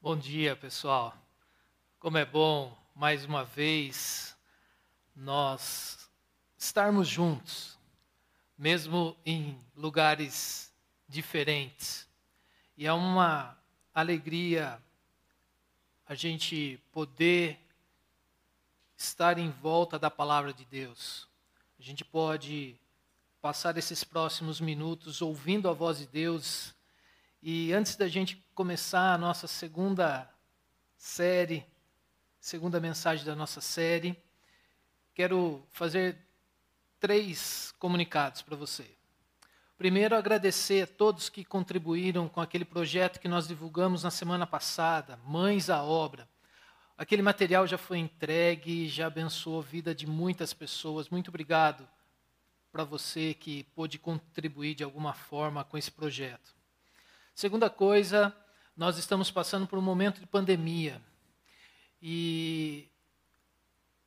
Bom dia, pessoal. Como é bom, mais uma vez, nós estarmos juntos, mesmo em lugares diferentes. E é uma alegria a gente poder estar em volta da palavra de Deus. A gente pode passar esses próximos minutos ouvindo a voz de Deus e antes da gente começar a nossa segunda série, segunda mensagem da nossa série, quero fazer três comunicados para você. Primeiro, agradecer a todos que contribuíram com aquele projeto que nós divulgamos na semana passada, Mães à Obra. Aquele material já foi entregue, já abençoou a vida de muitas pessoas. Muito obrigado para você que pôde contribuir de alguma forma com esse projeto. Segunda coisa, nós estamos passando por um momento de pandemia. E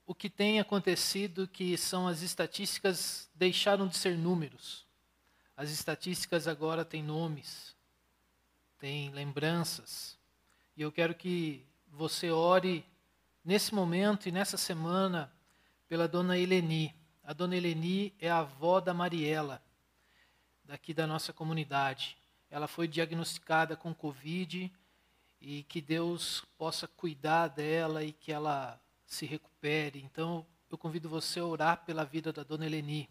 o que tem acontecido que são as estatísticas deixaram de ser números. As estatísticas agora têm nomes, têm lembranças. E eu quero que você ore nesse momento e nessa semana pela dona Eleni. A dona Eleni é a avó da Mariela, daqui da nossa comunidade ela foi diagnosticada com Covid e que Deus possa cuidar dela e que ela se recupere. Então, eu convido você a orar pela vida da dona Eleni.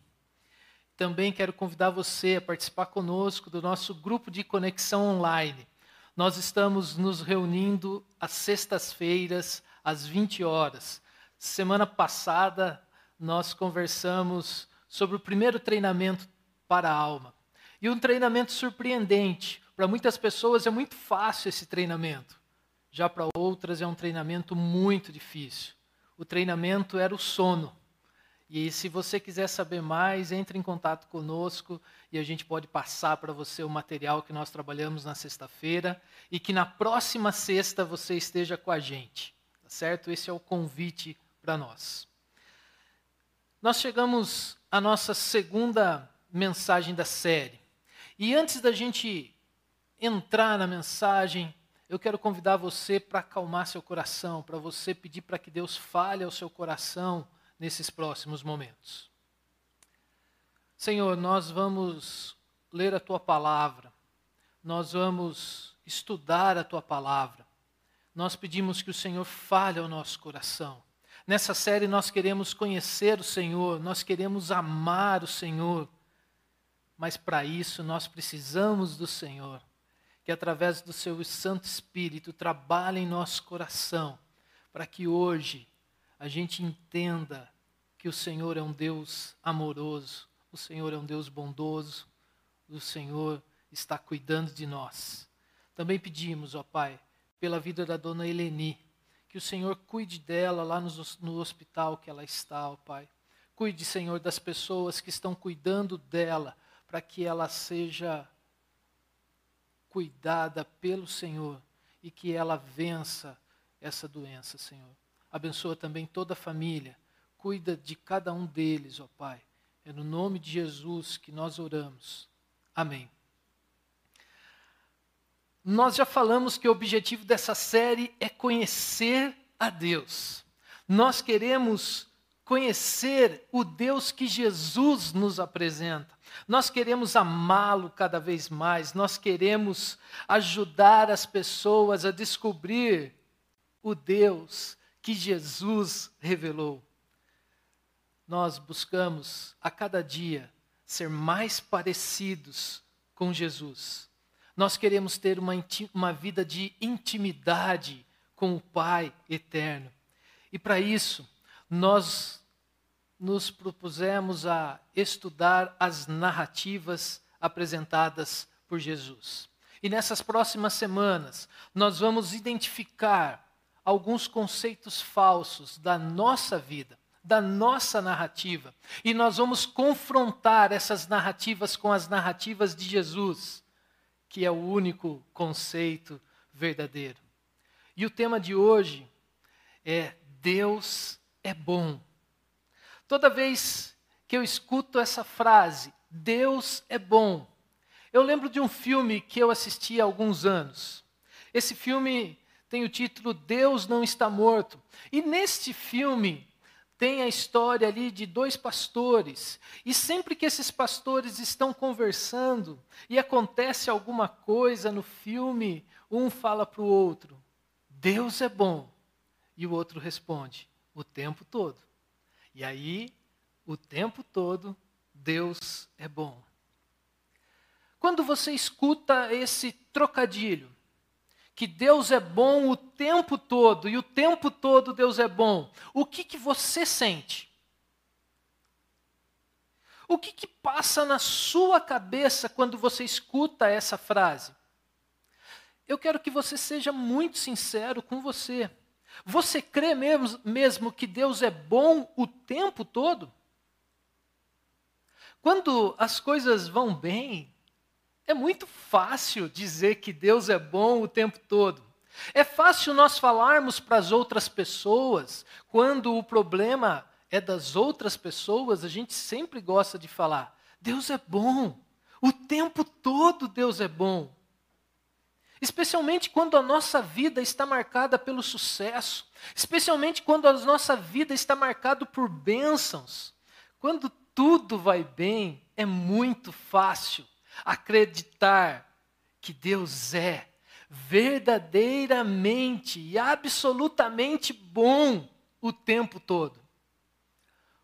Também quero convidar você a participar conosco do nosso grupo de conexão online. Nós estamos nos reunindo às sextas-feiras, às 20 horas. Semana passada, nós conversamos sobre o primeiro treinamento para a alma. E um treinamento surpreendente. Para muitas pessoas é muito fácil esse treinamento. Já para outras é um treinamento muito difícil. O treinamento era o sono. E se você quiser saber mais, entre em contato conosco e a gente pode passar para você o material que nós trabalhamos na sexta-feira e que na próxima sexta você esteja com a gente. Tá certo? Esse é o convite para nós. Nós chegamos à nossa segunda mensagem da série. E antes da gente entrar na mensagem, eu quero convidar você para acalmar seu coração, para você pedir para que Deus fale ao seu coração nesses próximos momentos. Senhor, nós vamos ler a tua palavra, nós vamos estudar a tua palavra. Nós pedimos que o Senhor fale ao nosso coração. Nessa série nós queremos conhecer o Senhor, nós queremos amar o Senhor mas para isso nós precisamos do Senhor, que através do seu Santo Espírito trabalhe em nosso coração, para que hoje a gente entenda que o Senhor é um Deus amoroso, o Senhor é um Deus bondoso, o Senhor está cuidando de nós. Também pedimos, ó Pai, pela vida da dona Eleni, que o Senhor cuide dela lá no, no hospital que ela está, ó Pai. Cuide, Senhor, das pessoas que estão cuidando dela, para que ela seja cuidada pelo Senhor e que ela vença essa doença, Senhor. Abençoa também toda a família, cuida de cada um deles, ó Pai. É no nome de Jesus que nós oramos. Amém. Nós já falamos que o objetivo dessa série é conhecer a Deus. Nós queremos conhecer o Deus que Jesus nos apresenta. Nós queremos amá-lo cada vez mais, nós queremos ajudar as pessoas a descobrir o Deus que Jesus revelou. Nós buscamos a cada dia ser mais parecidos com Jesus. Nós queremos ter uma, uma vida de intimidade com o Pai eterno. E para isso, nós nos propusemos a estudar as narrativas apresentadas por Jesus. E nessas próximas semanas, nós vamos identificar alguns conceitos falsos da nossa vida, da nossa narrativa, e nós vamos confrontar essas narrativas com as narrativas de Jesus, que é o único conceito verdadeiro. E o tema de hoje é Deus é bom. Toda vez que eu escuto essa frase, Deus é bom, eu lembro de um filme que eu assisti há alguns anos. Esse filme tem o título Deus não está morto. E neste filme tem a história ali de dois pastores. E sempre que esses pastores estão conversando e acontece alguma coisa no filme, um fala para o outro: Deus é bom. E o outro responde: o tempo todo. E aí, o tempo todo, Deus é bom. Quando você escuta esse trocadilho, que Deus é bom o tempo todo e o tempo todo Deus é bom, o que, que você sente? O que, que passa na sua cabeça quando você escuta essa frase? Eu quero que você seja muito sincero com você. Você crê mesmo, mesmo que Deus é bom o tempo todo? Quando as coisas vão bem, é muito fácil dizer que Deus é bom o tempo todo. É fácil nós falarmos para as outras pessoas, quando o problema é das outras pessoas, a gente sempre gosta de falar: Deus é bom, o tempo todo Deus é bom. Especialmente quando a nossa vida está marcada pelo sucesso, especialmente quando a nossa vida está marcada por bênçãos. Quando tudo vai bem, é muito fácil acreditar que Deus é verdadeiramente e absolutamente bom o tempo todo.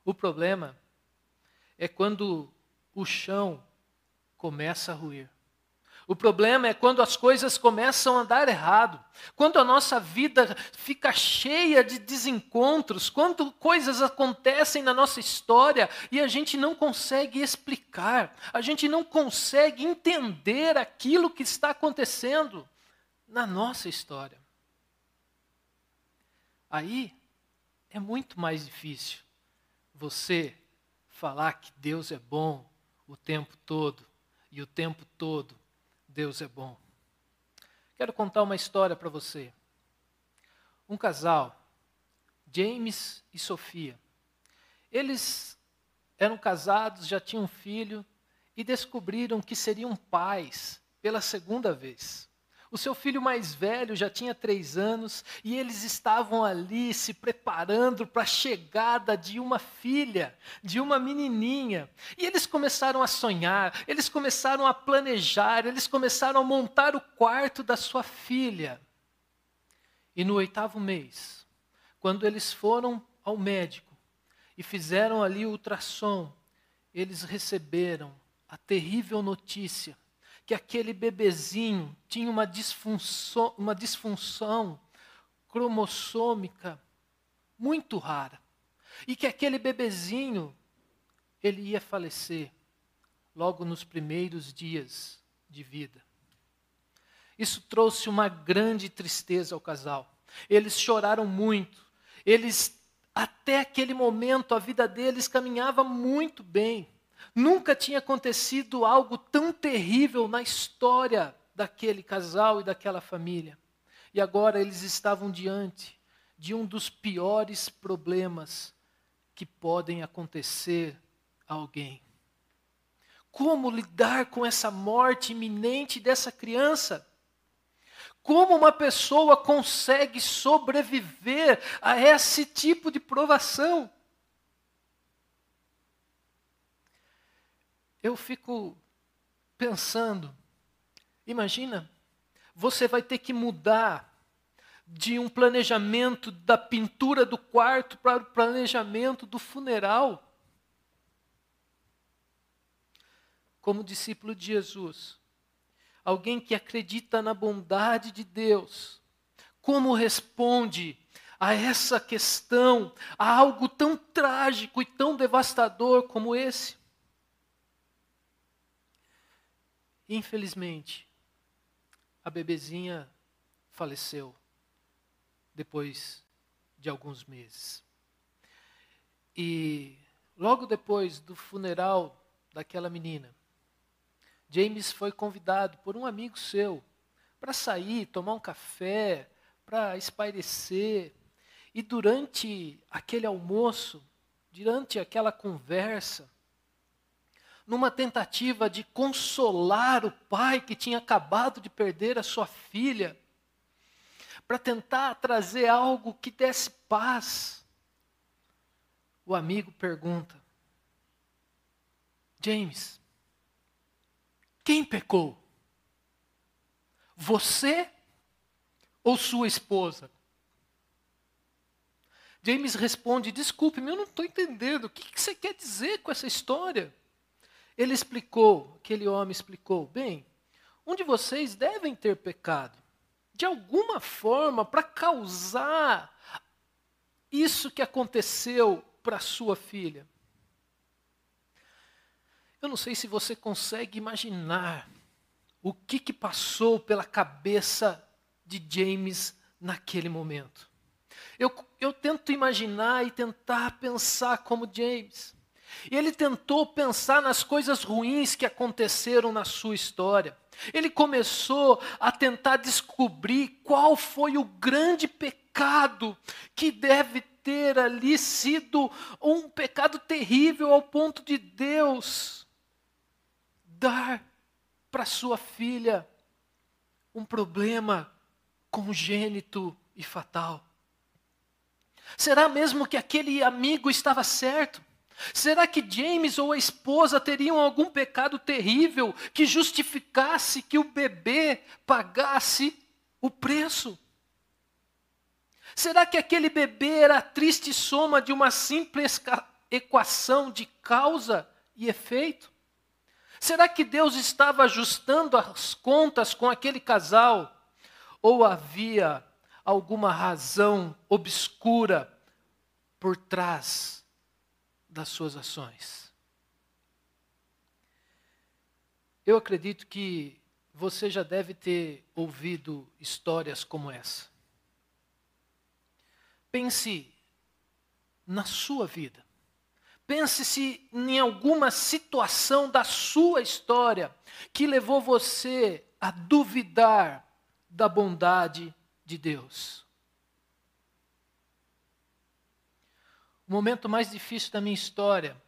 O problema é quando o chão começa a ruir. O problema é quando as coisas começam a dar errado, quando a nossa vida fica cheia de desencontros, quando coisas acontecem na nossa história e a gente não consegue explicar, a gente não consegue entender aquilo que está acontecendo na nossa história. Aí é muito mais difícil você falar que Deus é bom o tempo todo e o tempo todo Deus é bom. Quero contar uma história para você. Um casal, James e Sofia. Eles eram casados, já tinham um filho e descobriram que seriam pais pela segunda vez. O seu filho mais velho já tinha três anos e eles estavam ali se preparando para a chegada de uma filha, de uma menininha. E eles começaram a sonhar, eles começaram a planejar, eles começaram a montar o quarto da sua filha. E no oitavo mês, quando eles foram ao médico e fizeram ali o ultrassom, eles receberam a terrível notícia que aquele bebezinho tinha uma disfunção, uma disfunção cromossômica muito rara. E que aquele bebezinho ele ia falecer logo nos primeiros dias de vida. Isso trouxe uma grande tristeza ao casal. Eles choraram muito. Eles até aquele momento a vida deles caminhava muito bem. Nunca tinha acontecido algo tão terrível na história daquele casal e daquela família. E agora eles estavam diante de um dos piores problemas que podem acontecer a alguém. Como lidar com essa morte iminente dessa criança? Como uma pessoa consegue sobreviver a esse tipo de provação? Eu fico pensando, imagina, você vai ter que mudar de um planejamento da pintura do quarto para o planejamento do funeral. Como discípulo de Jesus, alguém que acredita na bondade de Deus, como responde a essa questão, a algo tão trágico e tão devastador como esse? Infelizmente, a bebezinha faleceu depois de alguns meses. E logo depois do funeral daquela menina, James foi convidado por um amigo seu para sair, tomar um café, para espairecer. E durante aquele almoço, durante aquela conversa, numa tentativa de consolar o pai que tinha acabado de perder a sua filha. para tentar trazer algo que desse paz. O amigo pergunta: James, quem pecou? Você ou sua esposa? James responde: Desculpe-me, eu não estou entendendo. O que, que você quer dizer com essa história? Ele explicou, aquele homem explicou: Bem, um de vocês devem ter pecado, de alguma forma, para causar isso que aconteceu para sua filha. Eu não sei se você consegue imaginar o que, que passou pela cabeça de James naquele momento. Eu, eu tento imaginar e tentar pensar como James. E ele tentou pensar nas coisas ruins que aconteceram na sua história. Ele começou a tentar descobrir qual foi o grande pecado que deve ter ali sido um pecado terrível ao ponto de Deus dar para sua filha um problema congênito e fatal. Será mesmo que aquele amigo estava certo? Será que James ou a esposa teriam algum pecado terrível que justificasse que o bebê pagasse o preço? Será que aquele bebê era a triste soma de uma simples equação de causa e efeito? Será que Deus estava ajustando as contas com aquele casal? Ou havia alguma razão obscura por trás das suas ações. Eu acredito que você já deve ter ouvido histórias como essa. Pense na sua vida. Pense se em alguma situação da sua história que levou você a duvidar da bondade de Deus. O momento mais difícil da minha história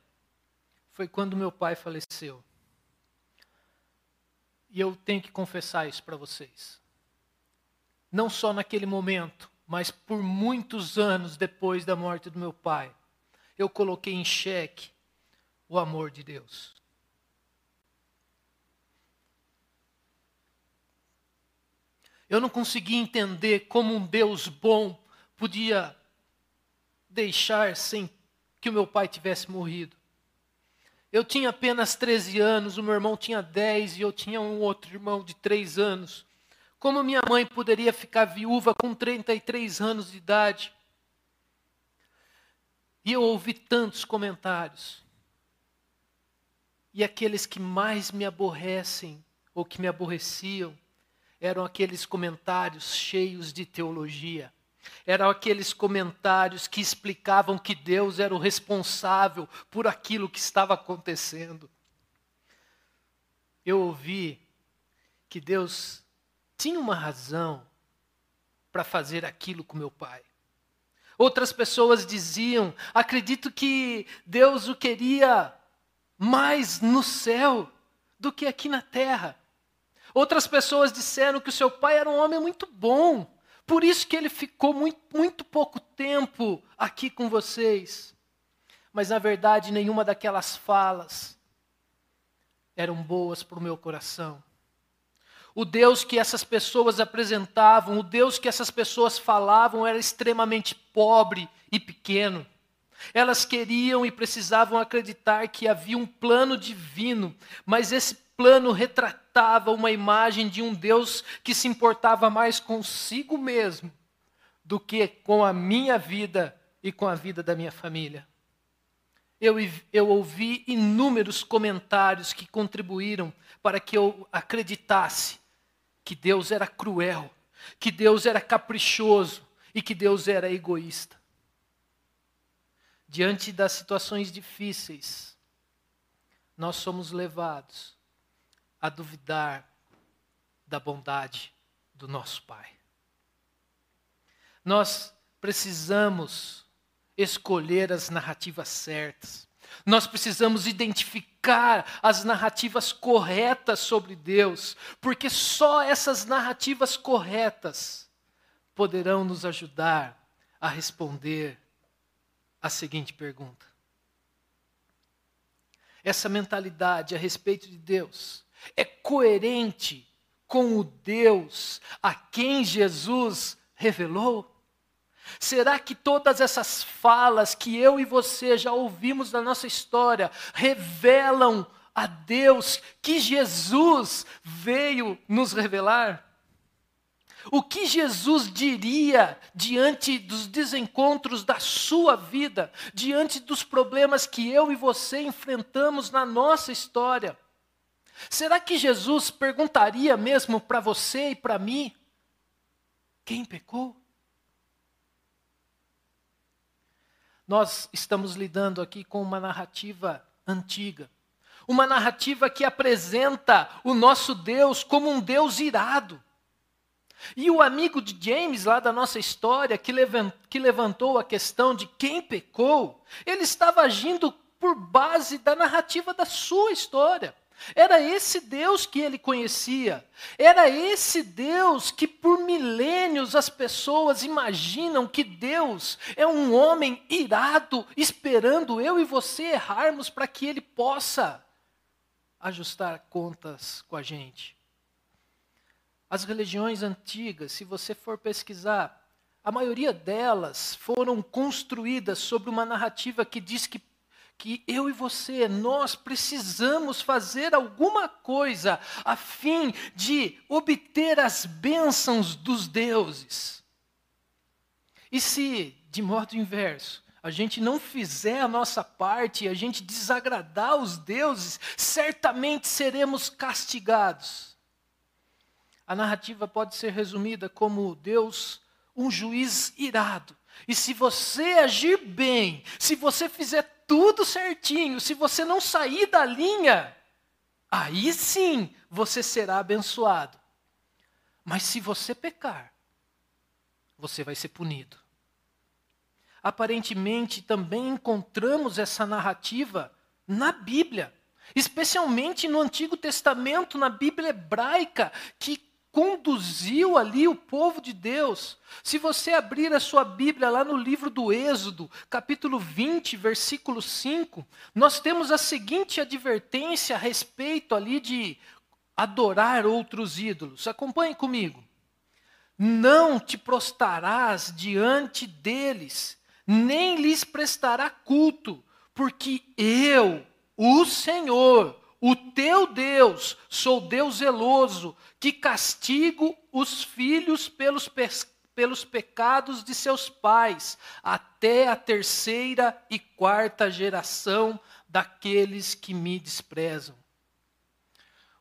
foi quando meu pai faleceu. E eu tenho que confessar isso para vocês. Não só naquele momento, mas por muitos anos depois da morte do meu pai, eu coloquei em xeque o amor de Deus. Eu não conseguia entender como um Deus bom podia deixar sem que o meu pai tivesse morrido. Eu tinha apenas 13 anos, o meu irmão tinha 10 e eu tinha um outro irmão de 3 anos. Como minha mãe poderia ficar viúva com 33 anos de idade? E eu ouvi tantos comentários. E aqueles que mais me aborrecem ou que me aborreciam eram aqueles comentários cheios de teologia. Eram aqueles comentários que explicavam que Deus era o responsável por aquilo que estava acontecendo. Eu ouvi que Deus tinha uma razão para fazer aquilo com meu pai. Outras pessoas diziam: acredito que Deus o queria mais no céu do que aqui na terra. Outras pessoas disseram que o seu pai era um homem muito bom, por isso que ele ficou muito, muito pouco tempo aqui com vocês. Mas na verdade, nenhuma daquelas falas eram boas para o meu coração. O Deus que essas pessoas apresentavam, o Deus que essas pessoas falavam, era extremamente pobre e pequeno. Elas queriam e precisavam acreditar que havia um plano divino, mas esse plano retratava uma imagem de um Deus que se importava mais consigo mesmo do que com a minha vida e com a vida da minha família. Eu, eu ouvi inúmeros comentários que contribuíram para que eu acreditasse que Deus era cruel, que Deus era caprichoso e que Deus era egoísta. Diante das situações difíceis, nós somos levados a duvidar da bondade do nosso Pai. Nós precisamos escolher as narrativas certas. Nós precisamos identificar as narrativas corretas sobre Deus, porque só essas narrativas corretas poderão nos ajudar a responder a seguinte pergunta. Essa mentalidade a respeito de Deus é coerente com o Deus a quem Jesus revelou? Será que todas essas falas que eu e você já ouvimos da nossa história revelam a Deus que Jesus veio nos revelar? O que Jesus diria diante dos desencontros da sua vida, diante dos problemas que eu e você enfrentamos na nossa história? Será que Jesus perguntaria mesmo para você e para mim: quem pecou? Nós estamos lidando aqui com uma narrativa antiga, uma narrativa que apresenta o nosso Deus como um Deus irado. E o amigo de James, lá da nossa história, que levantou a questão de quem pecou, ele estava agindo por base da narrativa da sua história. Era esse Deus que ele conhecia. Era esse Deus que por milênios as pessoas imaginam que Deus é um homem irado, esperando eu e você errarmos para que ele possa ajustar contas com a gente. As religiões antigas, se você for pesquisar, a maioria delas foram construídas sobre uma narrativa que diz que que eu e você, nós precisamos fazer alguma coisa a fim de obter as bênçãos dos deuses. E se, de modo inverso, a gente não fizer a nossa parte a gente desagradar os deuses, certamente seremos castigados. A narrativa pode ser resumida como Deus, um juiz irado. E se você agir bem, se você fizer tudo certinho, se você não sair da linha, aí sim você será abençoado. Mas se você pecar, você vai ser punido. Aparentemente também encontramos essa narrativa na Bíblia, especialmente no Antigo Testamento, na Bíblia hebraica, que conduziu ali o povo de Deus. Se você abrir a sua Bíblia lá no livro do Êxodo, capítulo 20, versículo 5, nós temos a seguinte advertência a respeito ali de adorar outros ídolos. Acompanhe comigo. Não te prostrarás diante deles, nem lhes prestará culto, porque eu, o Senhor, o teu Deus, sou Deus zeloso, que castigo os filhos pelos, pe pelos pecados de seus pais, até a terceira e quarta geração daqueles que me desprezam.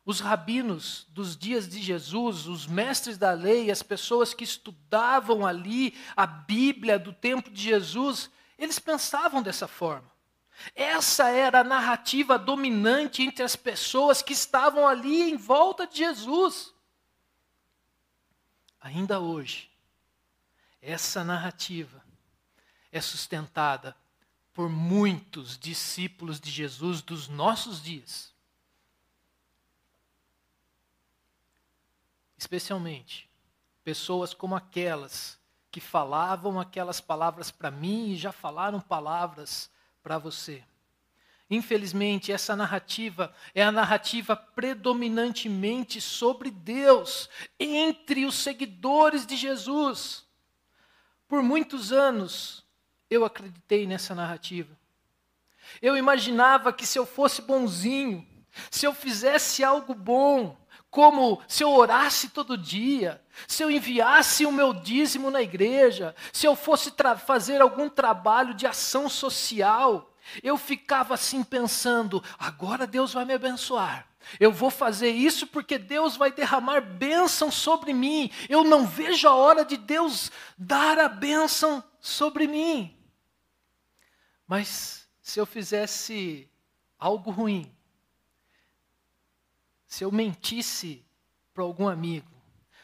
Os rabinos dos dias de Jesus, os mestres da lei, as pessoas que estudavam ali a Bíblia do tempo de Jesus, eles pensavam dessa forma. Essa era a narrativa dominante entre as pessoas que estavam ali em volta de Jesus. Ainda hoje, essa narrativa é sustentada por muitos discípulos de Jesus dos nossos dias. Especialmente pessoas como aquelas que falavam aquelas palavras para mim e já falaram palavras para você. Infelizmente, essa narrativa é a narrativa predominantemente sobre Deus entre os seguidores de Jesus. Por muitos anos, eu acreditei nessa narrativa. Eu imaginava que se eu fosse bonzinho, se eu fizesse algo bom, como se eu orasse todo dia, se eu enviasse o meu dízimo na igreja, se eu fosse fazer algum trabalho de ação social, eu ficava assim pensando: agora Deus vai me abençoar. Eu vou fazer isso porque Deus vai derramar bênção sobre mim. Eu não vejo a hora de Deus dar a bênção sobre mim. Mas se eu fizesse algo ruim, se eu mentisse para algum amigo,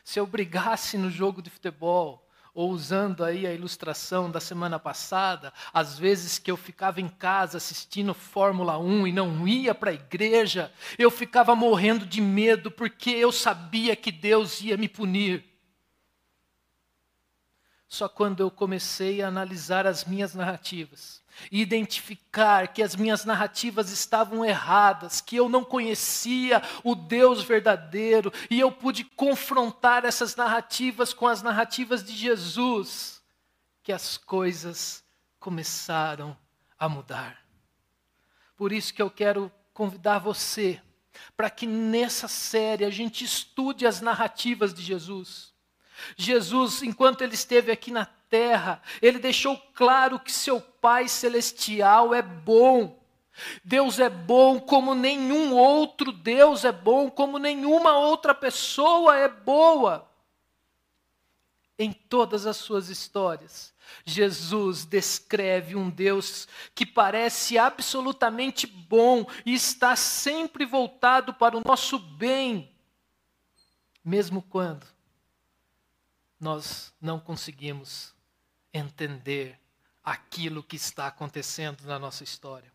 se eu brigasse no jogo de futebol, ou usando aí a ilustração da semana passada, às vezes que eu ficava em casa assistindo Fórmula 1 e não ia para a igreja, eu ficava morrendo de medo porque eu sabia que Deus ia me punir. só quando eu comecei a analisar as minhas narrativas e identificar que as minhas narrativas estavam erradas, que eu não conhecia o Deus verdadeiro, e eu pude confrontar essas narrativas com as narrativas de Jesus, que as coisas começaram a mudar. Por isso que eu quero convidar você para que nessa série a gente estude as narrativas de Jesus. Jesus, enquanto ele esteve aqui na terra, ele deixou claro que seu Pai celestial é bom. Deus é bom como nenhum outro Deus é bom, como nenhuma outra pessoa é boa. Em todas as suas histórias, Jesus descreve um Deus que parece absolutamente bom e está sempre voltado para o nosso bem, mesmo quando nós não conseguimos entender aquilo que está acontecendo na nossa história.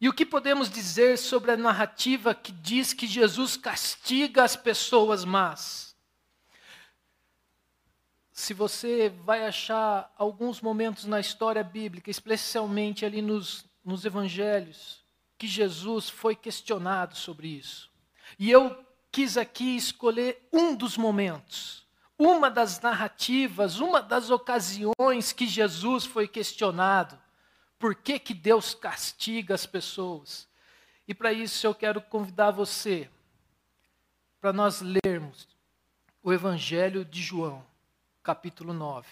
E o que podemos dizer sobre a narrativa que diz que Jesus castiga as pessoas más? Se você vai achar alguns momentos na história bíblica, especialmente ali nos, nos evangelhos, que Jesus foi questionado sobre isso. E eu quis aqui escolher um dos momentos uma das narrativas, uma das ocasiões que Jesus foi questionado. Por que, que Deus castiga as pessoas? E para isso eu quero convidar você para nós lermos o Evangelho de João, capítulo 9.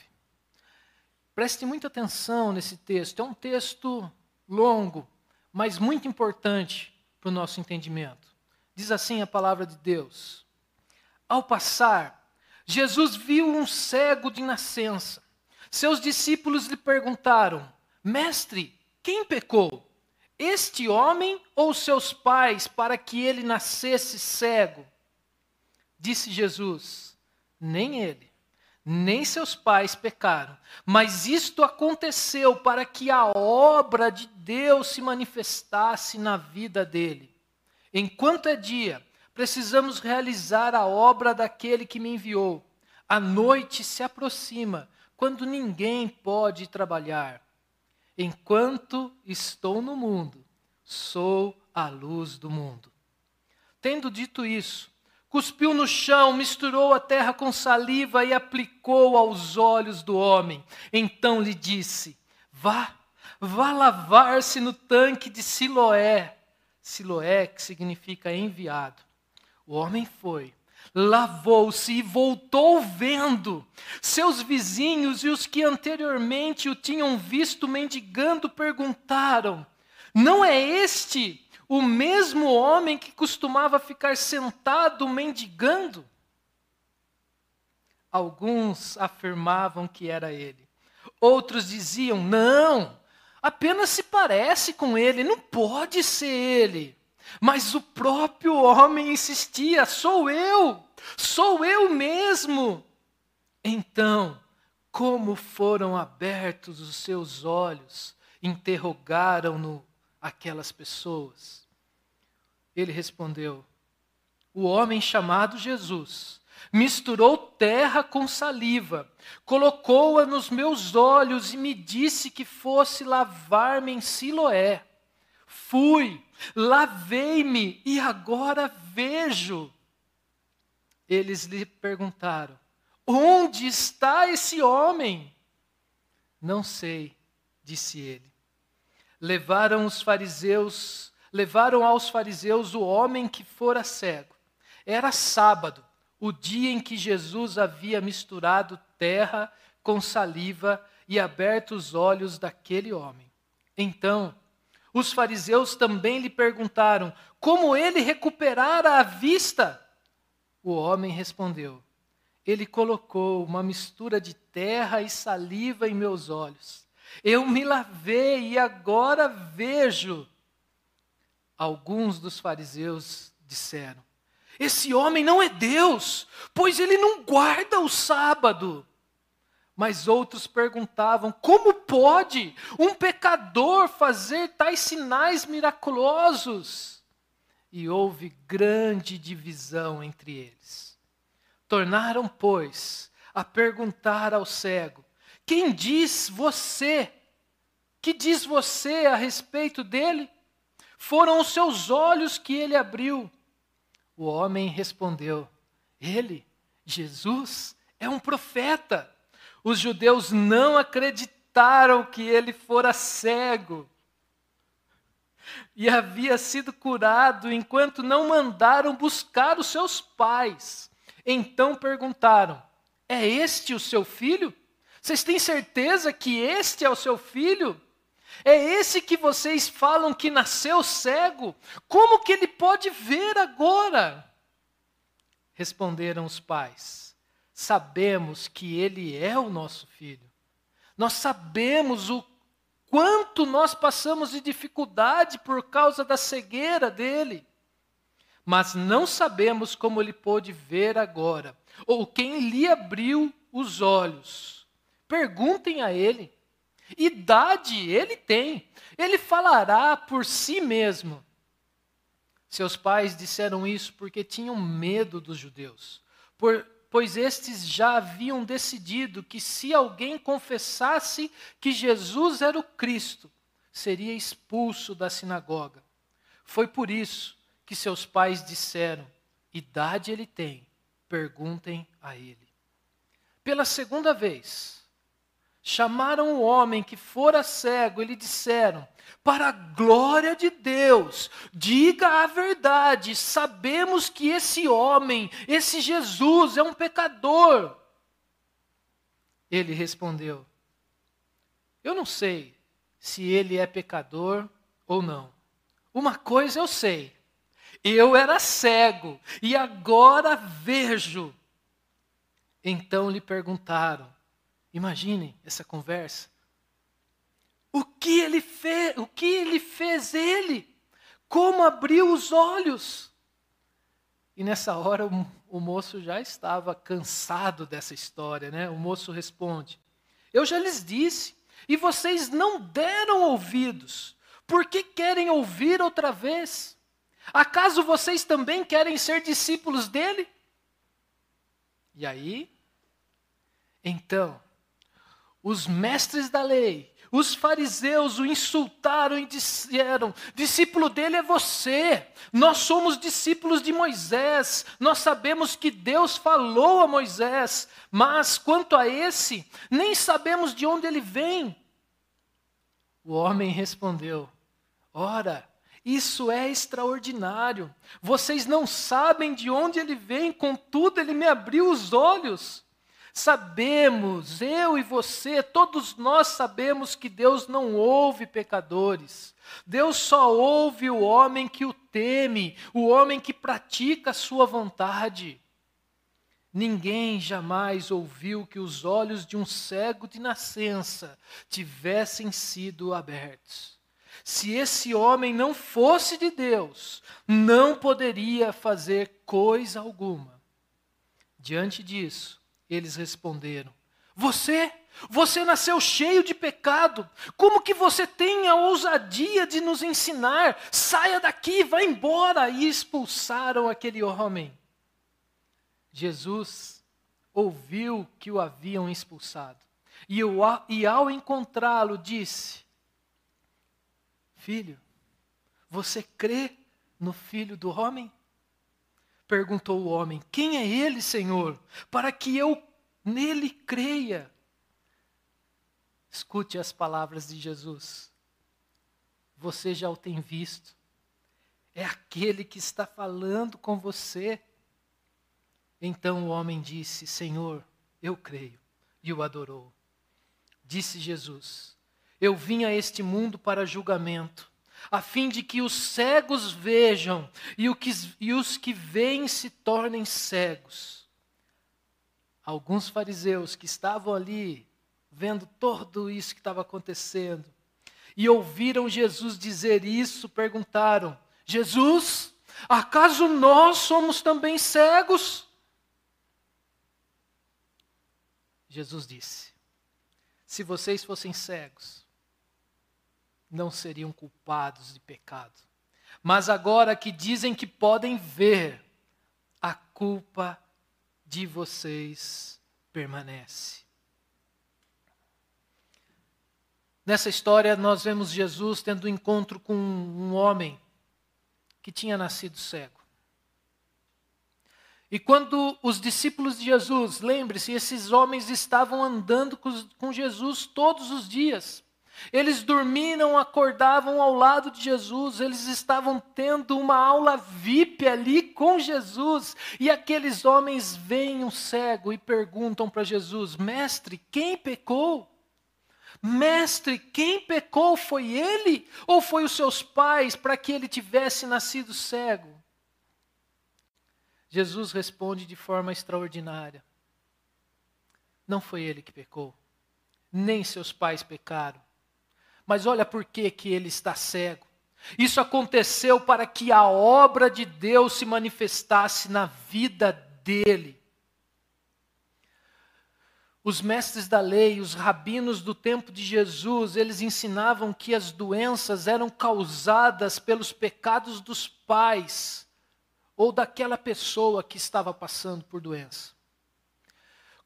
Preste muita atenção nesse texto. É um texto longo, mas muito importante para o nosso entendimento. Diz assim a palavra de Deus: Ao passar Jesus viu um cego de nascença. Seus discípulos lhe perguntaram: Mestre, quem pecou? Este homem ou seus pais para que ele nascesse cego? Disse Jesus: Nem ele, nem seus pais pecaram, mas isto aconteceu para que a obra de Deus se manifestasse na vida dele. Enquanto é dia, precisamos realizar a obra daquele que me enviou. A noite se aproxima, quando ninguém pode trabalhar. Enquanto estou no mundo, sou a luz do mundo. Tendo dito isso, cuspiu no chão, misturou a terra com saliva e aplicou aos olhos do homem. Então lhe disse: Vá, vá lavar-se no tanque de Siloé. Siloé, que significa enviado. O homem foi, lavou-se e voltou vendo. Seus vizinhos e os que anteriormente o tinham visto mendigando perguntaram: Não é este o mesmo homem que costumava ficar sentado mendigando? Alguns afirmavam que era ele. Outros diziam: Não, apenas se parece com ele, não pode ser ele. Mas o próprio homem insistia: sou eu, sou eu mesmo. Então, como foram abertos os seus olhos, interrogaram-no aquelas pessoas. Ele respondeu: O homem chamado Jesus misturou terra com saliva, colocou-a nos meus olhos e me disse que fosse lavar-me em Siloé. Fui, lavei-me e agora vejo. Eles lhe perguntaram: Onde está esse homem? Não sei, disse ele. Levaram os fariseus, levaram aos fariseus o homem que fora cego. Era sábado, o dia em que Jesus havia misturado terra com saliva e aberto os olhos daquele homem. Então, os fariseus também lhe perguntaram como ele recuperara a vista. O homem respondeu: Ele colocou uma mistura de terra e saliva em meus olhos. Eu me lavei e agora vejo. Alguns dos fariseus disseram: Esse homem não é Deus, pois ele não guarda o sábado. Mas outros perguntavam: como pode um pecador fazer tais sinais miraculosos? E houve grande divisão entre eles. Tornaram, pois, a perguntar ao cego: Quem diz você? Que diz você a respeito dele? Foram os seus olhos que ele abriu. O homem respondeu: Ele, Jesus, é um profeta. Os judeus não acreditaram que ele fora cego e havia sido curado enquanto não mandaram buscar os seus pais. Então perguntaram: É este o seu filho? Vocês têm certeza que este é o seu filho? É esse que vocês falam que nasceu cego? Como que ele pode ver agora? Responderam os pais: Sabemos que ele é o nosso filho. Nós sabemos o quanto nós passamos de dificuldade por causa da cegueira dele. Mas não sabemos como ele pôde ver agora, ou quem lhe abriu os olhos. Perguntem a ele. Idade ele tem, ele falará por si mesmo. Seus pais disseram isso porque tinham medo dos judeus, por, pois estes já haviam decidido que se alguém confessasse que Jesus era o Cristo, seria expulso da sinagoga. Foi por isso que seus pais disseram: idade ele tem, perguntem a ele. Pela segunda vez, chamaram o homem que fora cego e lhe disseram: para a glória de Deus, diga a verdade. Sabemos que esse homem, esse Jesus, é um pecador. Ele respondeu: Eu não sei se ele é pecador ou não. Uma coisa eu sei: eu era cego e agora vejo. Então lhe perguntaram, imaginem essa conversa. O que ele fez? O que ele fez ele? Como abriu os olhos? E nessa hora o, o moço já estava cansado dessa história, né? O moço responde: Eu já lhes disse, e vocês não deram ouvidos. Por que querem ouvir outra vez? Acaso vocês também querem ser discípulos dele? E aí, então, os mestres da lei os fariseus o insultaram e disseram: discípulo dele é você. Nós somos discípulos de Moisés. Nós sabemos que Deus falou a Moisés, mas quanto a esse, nem sabemos de onde ele vem. O homem respondeu: Ora, isso é extraordinário. Vocês não sabem de onde ele vem, contudo, ele me abriu os olhos. Sabemos, eu e você, todos nós sabemos que Deus não ouve pecadores. Deus só ouve o homem que o teme, o homem que pratica a sua vontade. Ninguém jamais ouviu que os olhos de um cego de nascença tivessem sido abertos. Se esse homem não fosse de Deus, não poderia fazer coisa alguma. Diante disso, eles responderam: Você, você nasceu cheio de pecado. Como que você tem a ousadia de nos ensinar? Saia daqui, vá embora! E expulsaram aquele homem. Jesus ouviu que o haviam expulsado. E, eu, e ao encontrá-lo, disse: Filho, você crê no filho do homem? Perguntou o homem: Quem é ele, Senhor, para que eu nele creia? Escute as palavras de Jesus. Você já o tem visto. É aquele que está falando com você. Então o homem disse: Senhor, eu creio. E o adorou. Disse Jesus: Eu vim a este mundo para julgamento a fim de que os cegos vejam e, que, e os que veem se tornem cegos. Alguns fariseus que estavam ali, vendo tudo isso que estava acontecendo, e ouviram Jesus dizer isso, perguntaram: Jesus, acaso nós somos também cegos? Jesus disse: Se vocês fossem cegos, não seriam culpados de pecado. Mas agora que dizem que podem ver, a culpa de vocês permanece. Nessa história, nós vemos Jesus tendo um encontro com um homem que tinha nascido cego. E quando os discípulos de Jesus, lembre-se, esses homens estavam andando com Jesus todos os dias. Eles dormiam, acordavam ao lado de Jesus, eles estavam tendo uma aula VIP ali com Jesus. E aqueles homens veem um cego e perguntam para Jesus: Mestre, quem pecou? Mestre, quem pecou foi ele ou foi os seus pais para que ele tivesse nascido cego? Jesus responde de forma extraordinária: Não foi ele que pecou, nem seus pais pecaram. Mas olha por que, que ele está cego. Isso aconteceu para que a obra de Deus se manifestasse na vida dele. Os mestres da lei, os rabinos do tempo de Jesus, eles ensinavam que as doenças eram causadas pelos pecados dos pais ou daquela pessoa que estava passando por doença.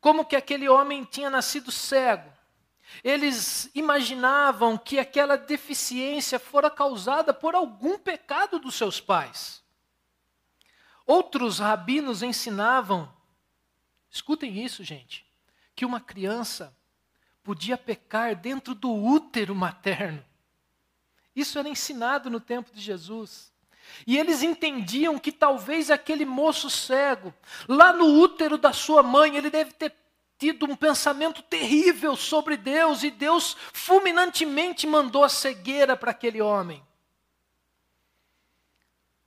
Como que aquele homem tinha nascido cego? Eles imaginavam que aquela deficiência fora causada por algum pecado dos seus pais. Outros rabinos ensinavam, escutem isso, gente, que uma criança podia pecar dentro do útero materno. Isso era ensinado no tempo de Jesus. E eles entendiam que talvez aquele moço cego, lá no útero da sua mãe, ele deve ter tido um pensamento terrível sobre Deus e Deus fulminantemente mandou a cegueira para aquele homem.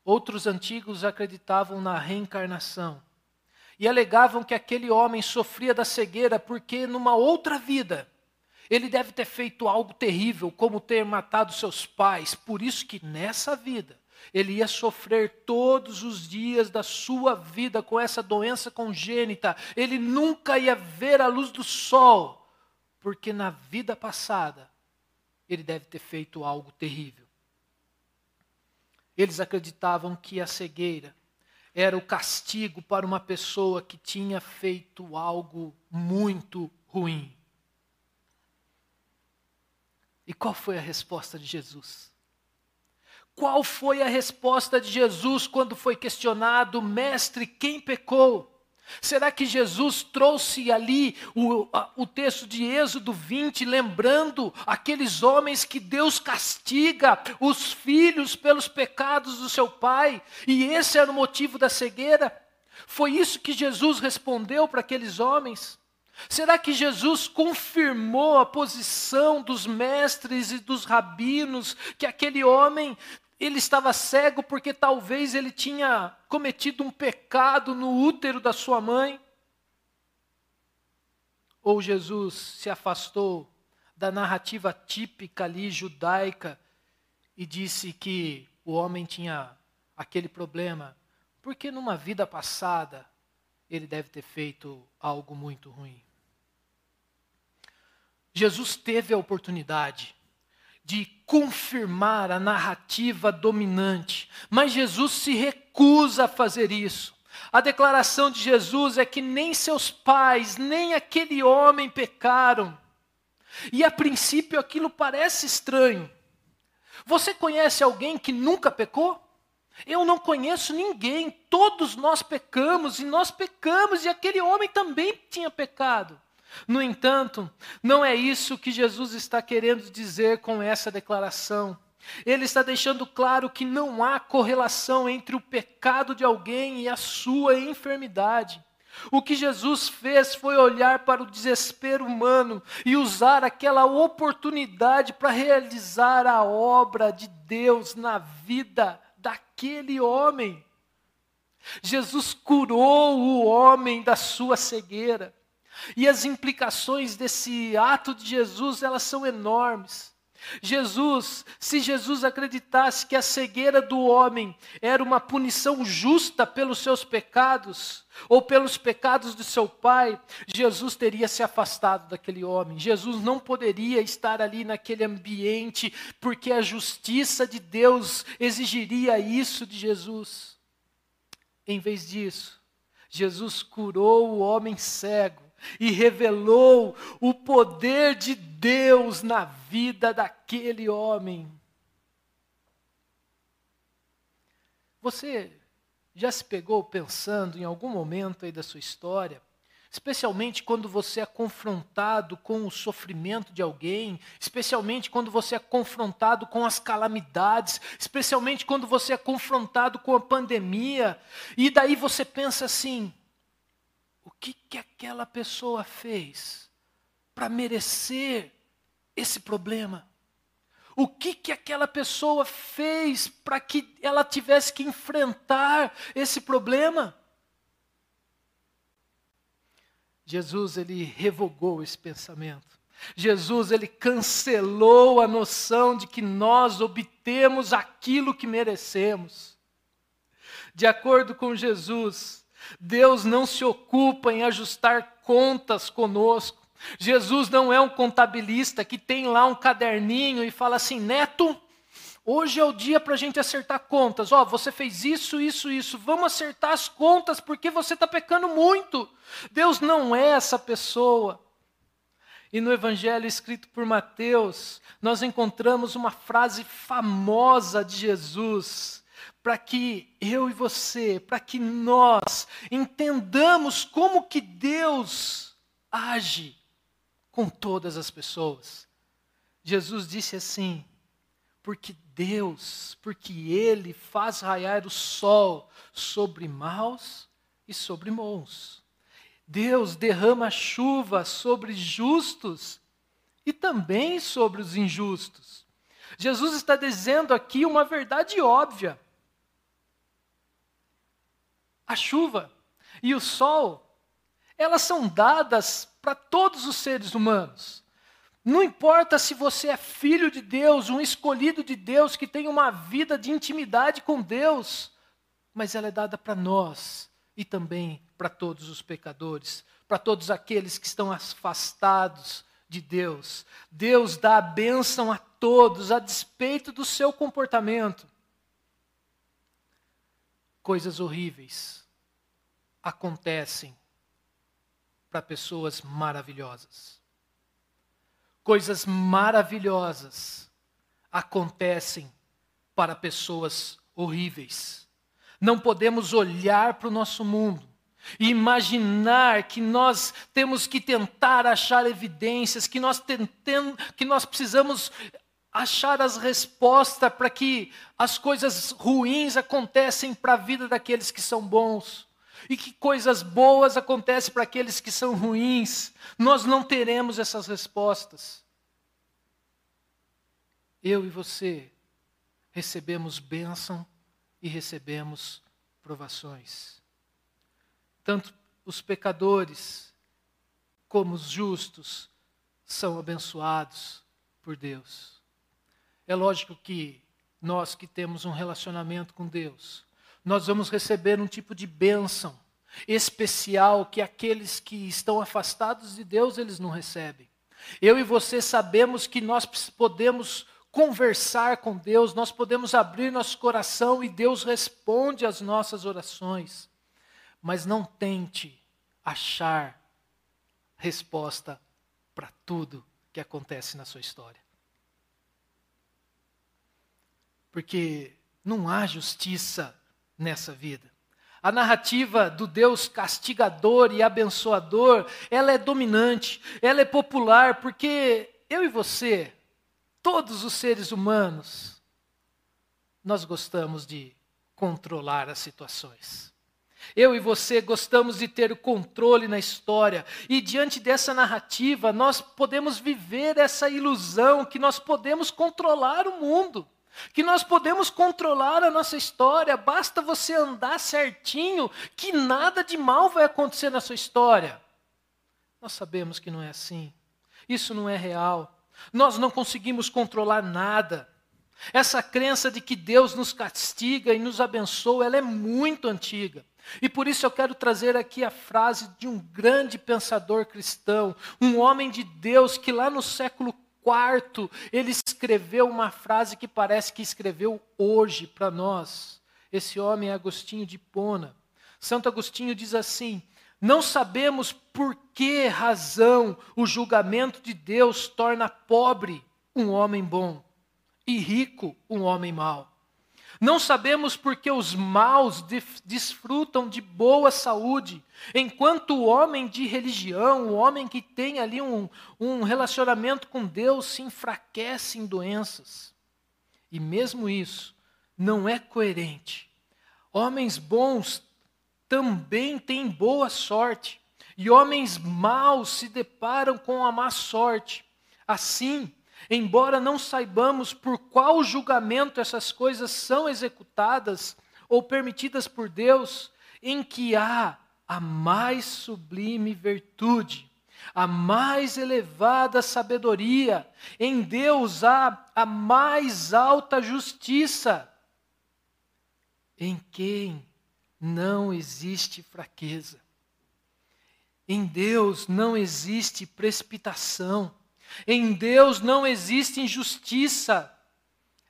Outros antigos acreditavam na reencarnação e alegavam que aquele homem sofria da cegueira porque numa outra vida ele deve ter feito algo terrível, como ter matado seus pais, por isso que nessa vida ele ia sofrer todos os dias da sua vida com essa doença congênita. Ele nunca ia ver a luz do sol, porque na vida passada ele deve ter feito algo terrível. Eles acreditavam que a cegueira era o castigo para uma pessoa que tinha feito algo muito ruim. E qual foi a resposta de Jesus? Qual foi a resposta de Jesus quando foi questionado, mestre, quem pecou? Será que Jesus trouxe ali o, o texto de Êxodo 20, lembrando aqueles homens que Deus castiga os filhos pelos pecados do seu pai, e esse era o motivo da cegueira? Foi isso que Jesus respondeu para aqueles homens? Será que Jesus confirmou a posição dos mestres e dos rabinos que aquele homem ele estava cego porque talvez ele tinha cometido um pecado no útero da sua mãe. Ou Jesus se afastou da narrativa típica ali judaica e disse que o homem tinha aquele problema porque numa vida passada ele deve ter feito algo muito ruim. Jesus teve a oportunidade de confirmar a narrativa dominante. Mas Jesus se recusa a fazer isso. A declaração de Jesus é que nem seus pais, nem aquele homem pecaram. E a princípio aquilo parece estranho. Você conhece alguém que nunca pecou? Eu não conheço ninguém. Todos nós pecamos e nós pecamos, e aquele homem também tinha pecado. No entanto, não é isso que Jesus está querendo dizer com essa declaração. Ele está deixando claro que não há correlação entre o pecado de alguém e a sua enfermidade. O que Jesus fez foi olhar para o desespero humano e usar aquela oportunidade para realizar a obra de Deus na vida daquele homem. Jesus curou o homem da sua cegueira. E as implicações desse ato de Jesus, elas são enormes. Jesus, se Jesus acreditasse que a cegueira do homem era uma punição justa pelos seus pecados, ou pelos pecados de seu pai, Jesus teria se afastado daquele homem. Jesus não poderia estar ali naquele ambiente, porque a justiça de Deus exigiria isso de Jesus. Em vez disso, Jesus curou o homem cego e revelou o poder de Deus na vida daquele homem. Você já se pegou pensando em algum momento aí da sua história especialmente quando você é confrontado com o sofrimento de alguém, especialmente quando você é confrontado com as calamidades, especialmente quando você é confrontado com a pandemia, e daí você pensa assim: que, que aquela pessoa fez para merecer esse problema? O que, que aquela pessoa fez para que ela tivesse que enfrentar esse problema? Jesus ele revogou esse pensamento. Jesus ele cancelou a noção de que nós obtemos aquilo que merecemos. De acordo com Jesus, Deus não se ocupa em ajustar contas conosco. Jesus não é um contabilista que tem lá um caderninho e fala assim: Neto, Hoje é o dia para a gente acertar contas. Ó, oh, você fez isso, isso, isso. Vamos acertar as contas porque você está pecando muito. Deus não é essa pessoa. E no Evangelho escrito por Mateus, nós encontramos uma frase famosa de Jesus, para que eu e você, para que nós entendamos como que Deus age com todas as pessoas. Jesus disse assim: porque Deus, porque Ele faz raiar o sol sobre maus e sobre bons. Deus derrama chuva sobre justos e também sobre os injustos. Jesus está dizendo aqui uma verdade óbvia. A chuva e o sol, elas são dadas para todos os seres humanos. Não importa se você é filho de Deus, um escolhido de Deus, que tem uma vida de intimidade com Deus, mas ela é dada para nós e também para todos os pecadores, para todos aqueles que estão afastados de Deus. Deus dá a bênção a todos, a despeito do seu comportamento. Coisas horríveis acontecem para pessoas maravilhosas coisas maravilhosas acontecem para pessoas horríveis. Não podemos olhar para o nosso mundo e imaginar que nós temos que tentar achar evidências, que nós, tentemos, que nós precisamos achar as respostas para que as coisas ruins acontecem para a vida daqueles que são bons e que coisas boas acontecem para aqueles que são ruins. Nós não teremos essas respostas. Eu e você recebemos bênção e recebemos provações. Tanto os pecadores como os justos são abençoados por Deus. É lógico que nós que temos um relacionamento com Deus, nós vamos receber um tipo de bênção especial que aqueles que estão afastados de Deus eles não recebem. Eu e você sabemos que nós podemos conversar com Deus, nós podemos abrir nosso coração e Deus responde às nossas orações. Mas não tente achar resposta para tudo que acontece na sua história. Porque não há justiça nessa vida. A narrativa do Deus castigador e abençoador, ela é dominante, ela é popular, porque eu e você, todos os seres humanos, nós gostamos de controlar as situações. Eu e você gostamos de ter o controle na história, e diante dessa narrativa, nós podemos viver essa ilusão que nós podemos controlar o mundo que nós podemos controlar a nossa história, basta você andar certinho, que nada de mal vai acontecer na sua história. Nós sabemos que não é assim. Isso não é real. Nós não conseguimos controlar nada. Essa crença de que Deus nos castiga e nos abençoa, ela é muito antiga. E por isso eu quero trazer aqui a frase de um grande pensador cristão, um homem de Deus que lá no século quarto, ele escreveu uma frase que parece que escreveu hoje para nós. Esse homem é Agostinho de Pona. Santo Agostinho diz assim: Não sabemos por que razão o julgamento de Deus torna pobre um homem bom e rico um homem mau. Não sabemos porque os maus desfrutam de boa saúde, enquanto o homem de religião, o homem que tem ali um, um relacionamento com Deus, se enfraquece em doenças. E mesmo isso não é coerente. Homens bons também têm boa sorte, e homens maus se deparam com a má sorte. Assim, embora não saibamos por qual julgamento essas coisas são executadas ou permitidas por Deus, em que há a mais sublime virtude, a mais elevada sabedoria, em Deus há a mais alta justiça, em quem não existe fraqueza. Em Deus não existe precipitação. Em Deus não existe injustiça.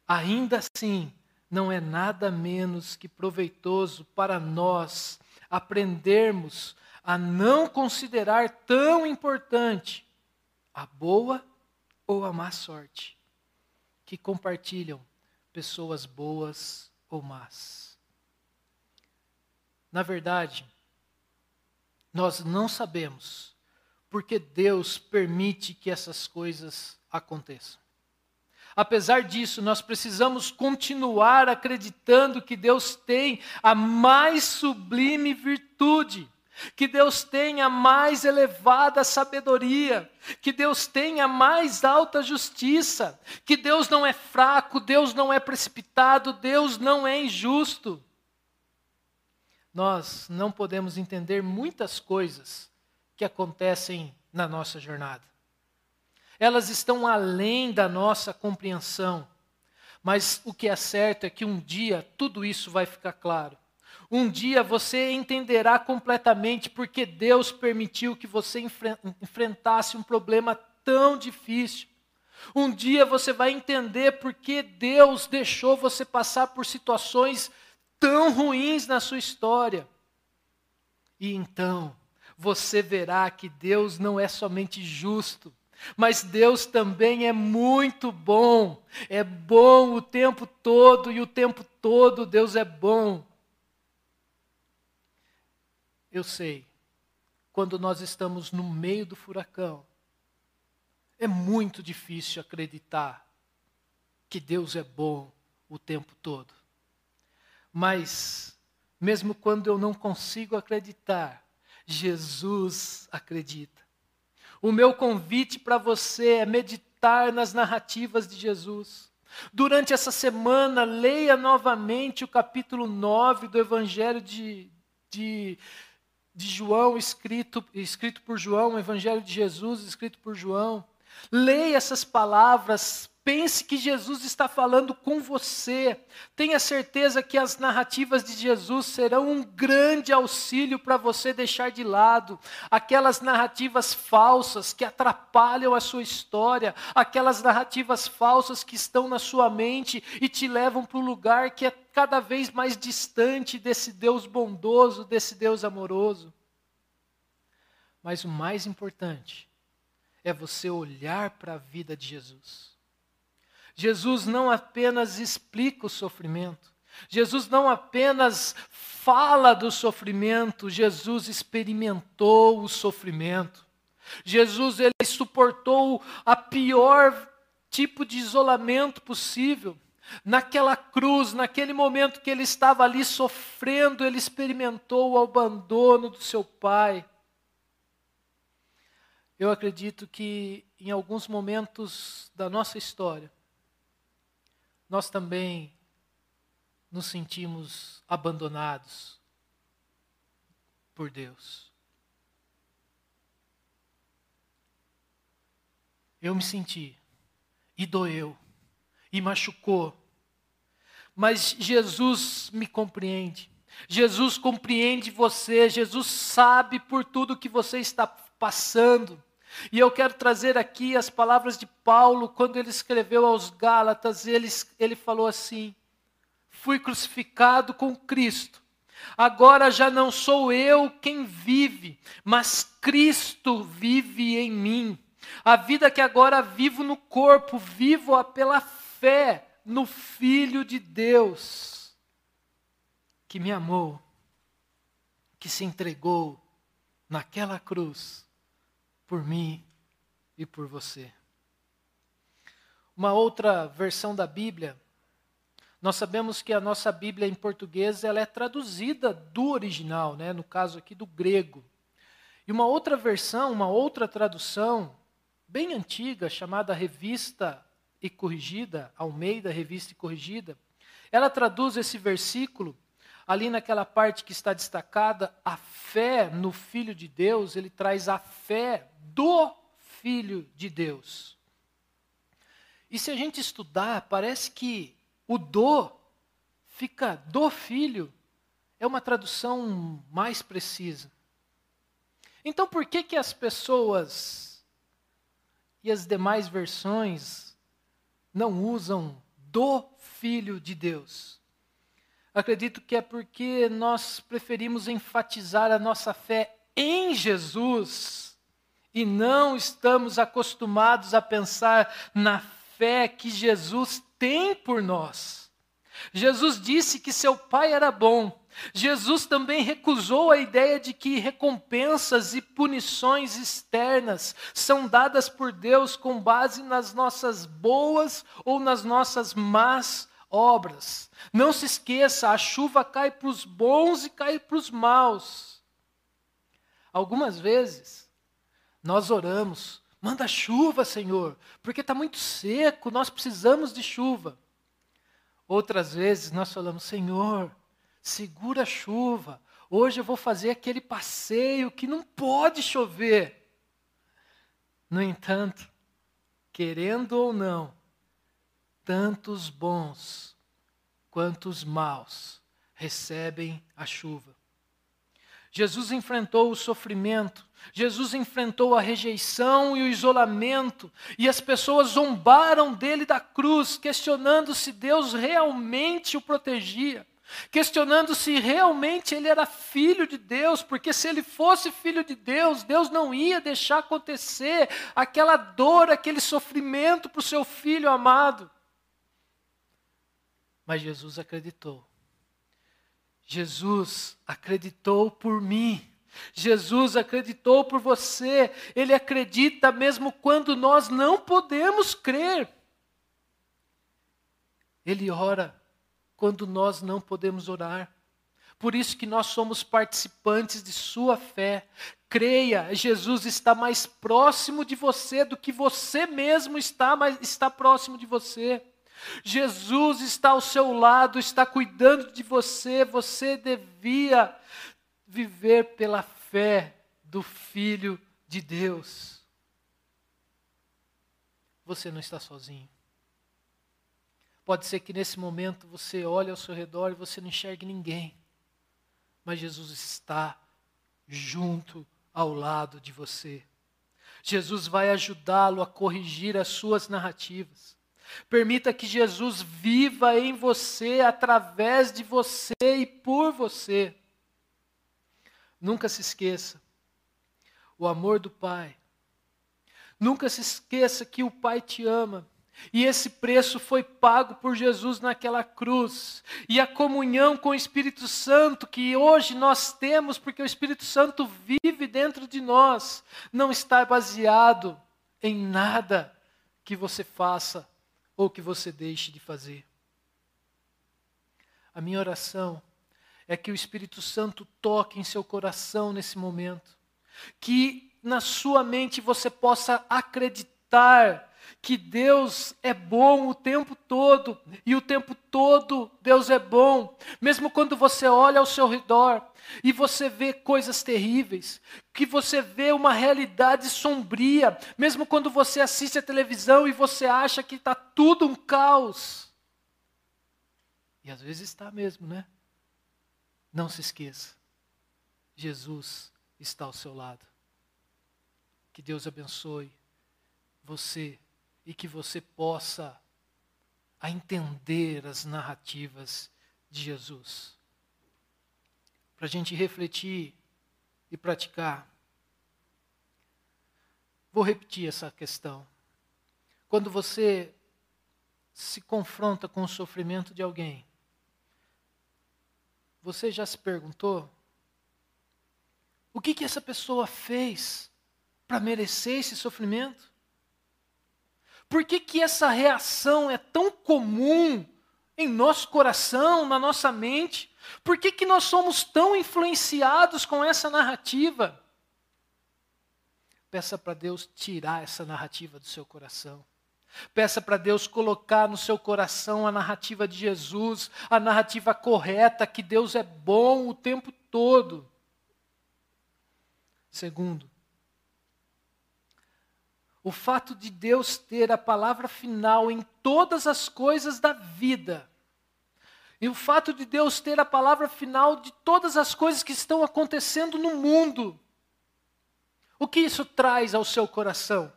Ainda assim, não é nada menos que proveitoso para nós aprendermos a não considerar tão importante a boa ou a má sorte que compartilham pessoas boas ou más. Na verdade, nós não sabemos porque Deus permite que essas coisas aconteçam. Apesar disso, nós precisamos continuar acreditando que Deus tem a mais sublime virtude, que Deus tem a mais elevada sabedoria, que Deus tem a mais alta justiça, que Deus não é fraco, Deus não é precipitado, Deus não é injusto. Nós não podemos entender muitas coisas que acontecem na nossa jornada. Elas estão além da nossa compreensão. Mas o que é certo é que um dia tudo isso vai ficar claro. Um dia você entenderá completamente porque Deus permitiu que você enfrentasse um problema tão difícil. Um dia você vai entender porque Deus deixou você passar por situações tão ruins na sua história. E então, você verá que Deus não é somente justo, mas Deus também é muito bom. É bom o tempo todo e o tempo todo Deus é bom. Eu sei, quando nós estamos no meio do furacão, é muito difícil acreditar que Deus é bom o tempo todo. Mas, mesmo quando eu não consigo acreditar, Jesus acredita. O meu convite para você é meditar nas narrativas de Jesus. Durante essa semana, leia novamente o capítulo 9 do Evangelho de, de, de João, escrito, escrito por João, o Evangelho de Jesus, escrito por João. Leia essas palavras, Pense que Jesus está falando com você. Tenha certeza que as narrativas de Jesus serão um grande auxílio para você deixar de lado aquelas narrativas falsas que atrapalham a sua história, aquelas narrativas falsas que estão na sua mente e te levam para um lugar que é cada vez mais distante desse Deus bondoso, desse Deus amoroso. Mas o mais importante é você olhar para a vida de Jesus Jesus não apenas explica o sofrimento, Jesus não apenas fala do sofrimento, Jesus experimentou o sofrimento. Jesus ele suportou a pior tipo de isolamento possível. Naquela cruz, naquele momento que ele estava ali sofrendo, ele experimentou o abandono do seu pai. Eu acredito que em alguns momentos da nossa história, nós também nos sentimos abandonados por Deus. Eu me senti, e doeu, e machucou, mas Jesus me compreende. Jesus compreende você, Jesus sabe por tudo que você está passando. E eu quero trazer aqui as palavras de Paulo, quando ele escreveu aos Gálatas, ele, ele falou assim: Fui crucificado com Cristo, Agora já não sou eu quem vive, mas Cristo vive em mim. A vida que agora vivo no corpo, vivo-a pela fé no Filho de Deus, que me amou, que se entregou naquela cruz por mim e por você. Uma outra versão da Bíblia, nós sabemos que a nossa Bíblia em português ela é traduzida do original, né? no caso aqui do grego. E uma outra versão, uma outra tradução, bem antiga, chamada Revista e Corrigida, Almeida Revista e Corrigida, ela traduz esse versículo ali naquela parte que está destacada, a fé no Filho de Deus, ele traz a fé do Filho de Deus. E se a gente estudar, parece que o do fica do Filho, é uma tradução mais precisa. Então por que que as pessoas e as demais versões não usam do Filho de Deus? Acredito que é porque nós preferimos enfatizar a nossa fé em Jesus e não estamos acostumados a pensar na fé que Jesus tem por nós. Jesus disse que seu pai era bom. Jesus também recusou a ideia de que recompensas e punições externas são dadas por Deus com base nas nossas boas ou nas nossas más obras. Não se esqueça, a chuva cai para os bons e cai para os maus. Algumas vezes, nós oramos, manda chuva, Senhor, porque está muito seco, nós precisamos de chuva. Outras vezes, nós falamos, Senhor, segura a chuva, hoje eu vou fazer aquele passeio que não pode chover. No entanto, querendo ou não, tanto os bons quanto os maus recebem a chuva. Jesus enfrentou o sofrimento, Jesus enfrentou a rejeição e o isolamento, e as pessoas zombaram dele da cruz, questionando se Deus realmente o protegia, questionando se realmente ele era filho de Deus, porque se ele fosse filho de Deus, Deus não ia deixar acontecer aquela dor, aquele sofrimento para o seu filho amado. Mas Jesus acreditou. Jesus acreditou por mim. Jesus acreditou por você. Ele acredita mesmo quando nós não podemos crer. Ele ora quando nós não podemos orar. Por isso que nós somos participantes de sua fé. Creia, Jesus está mais próximo de você do que você mesmo está, está próximo de você. Jesus está ao seu lado, está cuidando de você, você devia viver pela fé do Filho de Deus. Você não está sozinho. Pode ser que nesse momento você olhe ao seu redor e você não enxergue ninguém, mas Jesus está junto ao lado de você. Jesus vai ajudá-lo a corrigir as suas narrativas. Permita que Jesus viva em você, através de você e por você. Nunca se esqueça o amor do Pai. Nunca se esqueça que o Pai te ama. E esse preço foi pago por Jesus naquela cruz. E a comunhão com o Espírito Santo que hoje nós temos, porque o Espírito Santo vive dentro de nós, não está baseado em nada que você faça ou que você deixe de fazer. A minha oração é que o Espírito Santo toque em seu coração nesse momento, que na sua mente você possa acreditar que Deus é bom o tempo todo, e o tempo todo Deus é bom, mesmo quando você olha ao seu redor e você vê coisas terríveis, que você vê uma realidade sombria, mesmo quando você assiste a televisão e você acha que está tudo um caos. E às vezes está mesmo, né? Não se esqueça, Jesus está ao seu lado. Que Deus abençoe você e que você possa a entender as narrativas de Jesus. para a gente refletir e praticar. Vou repetir essa questão. Quando você se confronta com o sofrimento de alguém, você já se perguntou o que, que essa pessoa fez para merecer esse sofrimento? Por que, que essa reação é tão comum em nosso coração, na nossa mente? Por que, que nós somos tão influenciados com essa narrativa? Peça para Deus tirar essa narrativa do seu coração. Peça para Deus colocar no seu coração a narrativa de Jesus, a narrativa correta, que Deus é bom o tempo todo. Segundo, o fato de Deus ter a palavra final em todas as coisas da vida, e o fato de Deus ter a palavra final de todas as coisas que estão acontecendo no mundo, o que isso traz ao seu coração?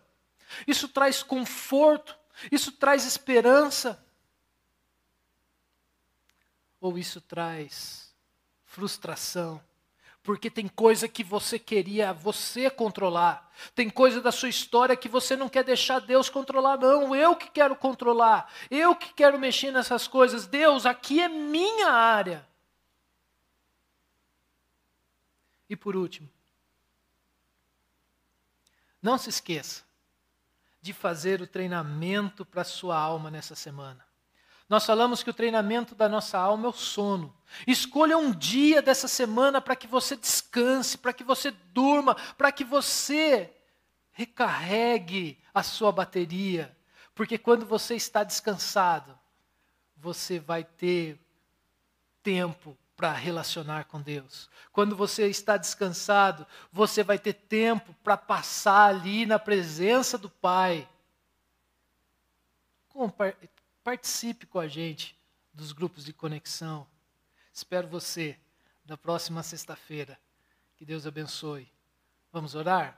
Isso traz conforto, isso traz esperança, ou isso traz frustração? Porque tem coisa que você queria você controlar. Tem coisa da sua história que você não quer deixar Deus controlar, não. Eu que quero controlar. Eu que quero mexer nessas coisas. Deus, aqui é minha área. E por último, não se esqueça de fazer o treinamento para a sua alma nessa semana. Nós falamos que o treinamento da nossa alma é o sono. Escolha um dia dessa semana para que você descanse, para que você durma, para que você recarregue a sua bateria. Porque quando você está descansado, você vai ter tempo para relacionar com Deus. Quando você está descansado, você vai ter tempo para passar ali na presença do Pai. Participe com a gente dos grupos de conexão. Espero você na próxima sexta-feira. Que Deus abençoe. Vamos orar?